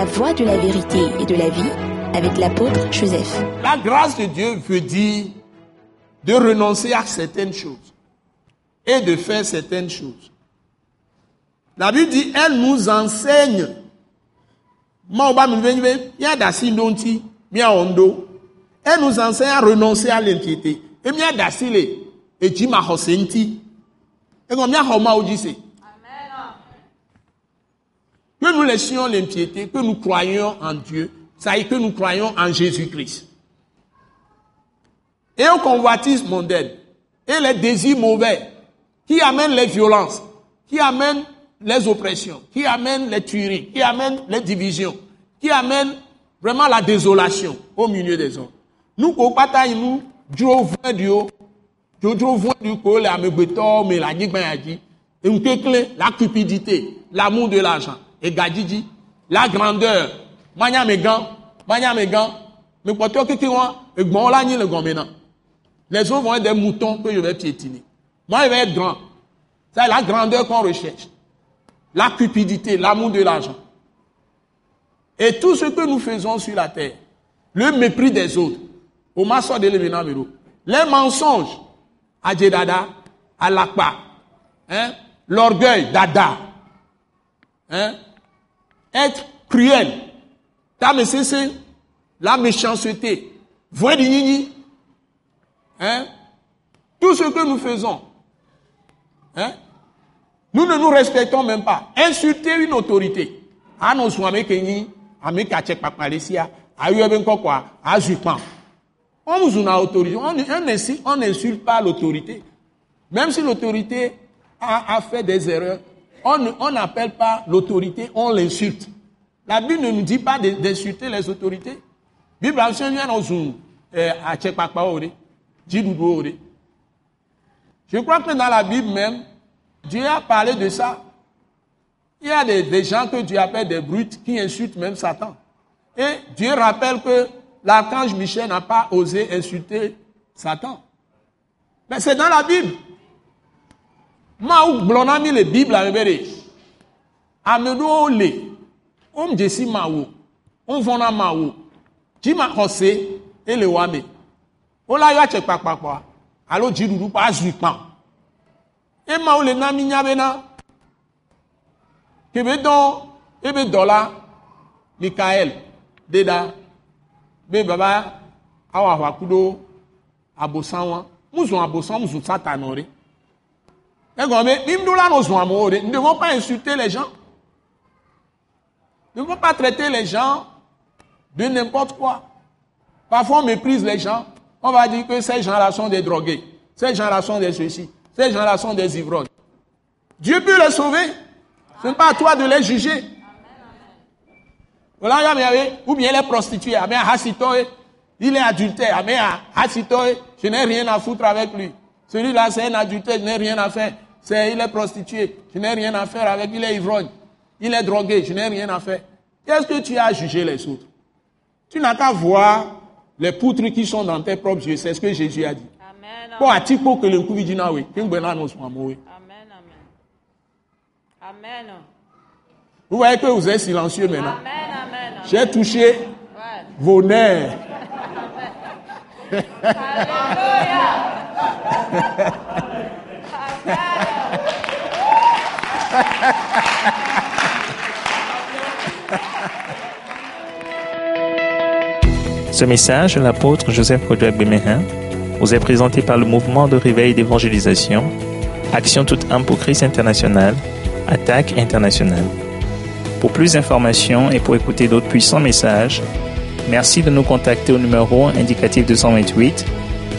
La voie de la vérité et de la vie avec l'apôtre Joseph. La grâce de Dieu veut dire de renoncer à certaines choses et de faire certaines choses. La Bible dit, elle nous enseigne. Elle nous enseigne à renoncer à l'impiété. Et nous laissions l'impiété, que nous croyions en Dieu, ça y est que nous croyons en Jésus-Christ. Et au convoitisme mondain, et les désirs mauvais, qui amènent les violences, qui amènent les oppressions, qui amènent les tueries, qui amènent les divisions, qui amènent vraiment la désolation au milieu des hommes. Nous, au bataille, nous, vɔ̃ ɖiwo dzodzro vɔ̃ ɖi ko le amegbetɔwo me le anyigba ya dzi ŋukekle la cupidité l'amour de l'argent egadzidzi la grandeur. Manyamegã manyamegã me kpɔtɔ keke wɔn egbɔn la nyi le gɔme na les autres vont être des moutons que je vais piétiner. Moi je vais être grand. C'est la grandeur qu'on recherche. La cupidité l'amour de l'argent. Et tout ce que nous faisons sur la terre le mépris des autres. O ma sọ de les mensonges. Adze dada alakpa hein? L'orgueil dada hein? Être cruel. Tame sese la méchanceté. Voix hein? Tout ce que nous faisons. Hein? Nous ne nous respectons même pas. Insulter une autorité. Kpam on vous a autorité. On n'insulte pas l'autorité. Même si l'autorité a, fait des erreurs, on n'appelle pas l'autorité, on l'insulte. La Bible ne nous dit pas d'insulter les autorités. Bible a Je crois que dans la Bible même, Dieu a parlé de ça. Il y a des, des gens que Dieu appelle des brutes qui insultent même Satan. Et Dieu rappelle que l'archange Michel n'a pas osé insulter Satan. Mais c'est dans la Bible. Mawu gblɔ na mi le biblia me be ɖe ame ɖewo le wo dzesi mawu wo vɔ na mawu dzima xɔse ele wa me wole ayɔ atse kpakpakpa alo dziɖuɖu kpa azui kpam ema wole na mi nya bena kebe dɔn ebe dɔla mikael de ɖa be baba awɔ aʋa ku ɖo abosan wa mu zɔn abosan mu zɔn satan nɔ ɖe. Egɔme be mi ɖo la no zɔn amewo ɖe ne devons pas insulter les gens. Ne devons pas traiter les gens de n'importe quoi. Parfois on méprise les gens. On va dire que ces gens-là sont des drogués. Ces gens-là sont des ceci. Ces gens-là sont des ivrognes. Dieu peut les sauver. Ce n'est pas à toi de les juger. Ou bien il est prostitué, il est adultère, je n'ai rien à foutre avec lui. Celui-là, c'est un adultère, je n'ai rien à faire. C'est, il est prostitué, je n'ai rien à faire avec, il est ivrogne, il est drogué, je n'ai rien à faire. Qu'est-ce que tu as à juger les autres? Tu n'as qu'à voir les poutres qui sont dans tes propres yeux, c'est ce que Jésus a dit. Amen. Amen. Amen. Vous voyez que vous êtes silencieux maintenant. J'ai touché vos nerfs. Ce message de l'apôtre Joseph Kodouak Bemehin vous est présenté par le mouvement de réveil d'évangélisation, Action toute âme pour Christ international, Attaque internationale. Pour plus d'informations et pour écouter d'autres puissants messages, merci de nous contacter au numéro indicatif 228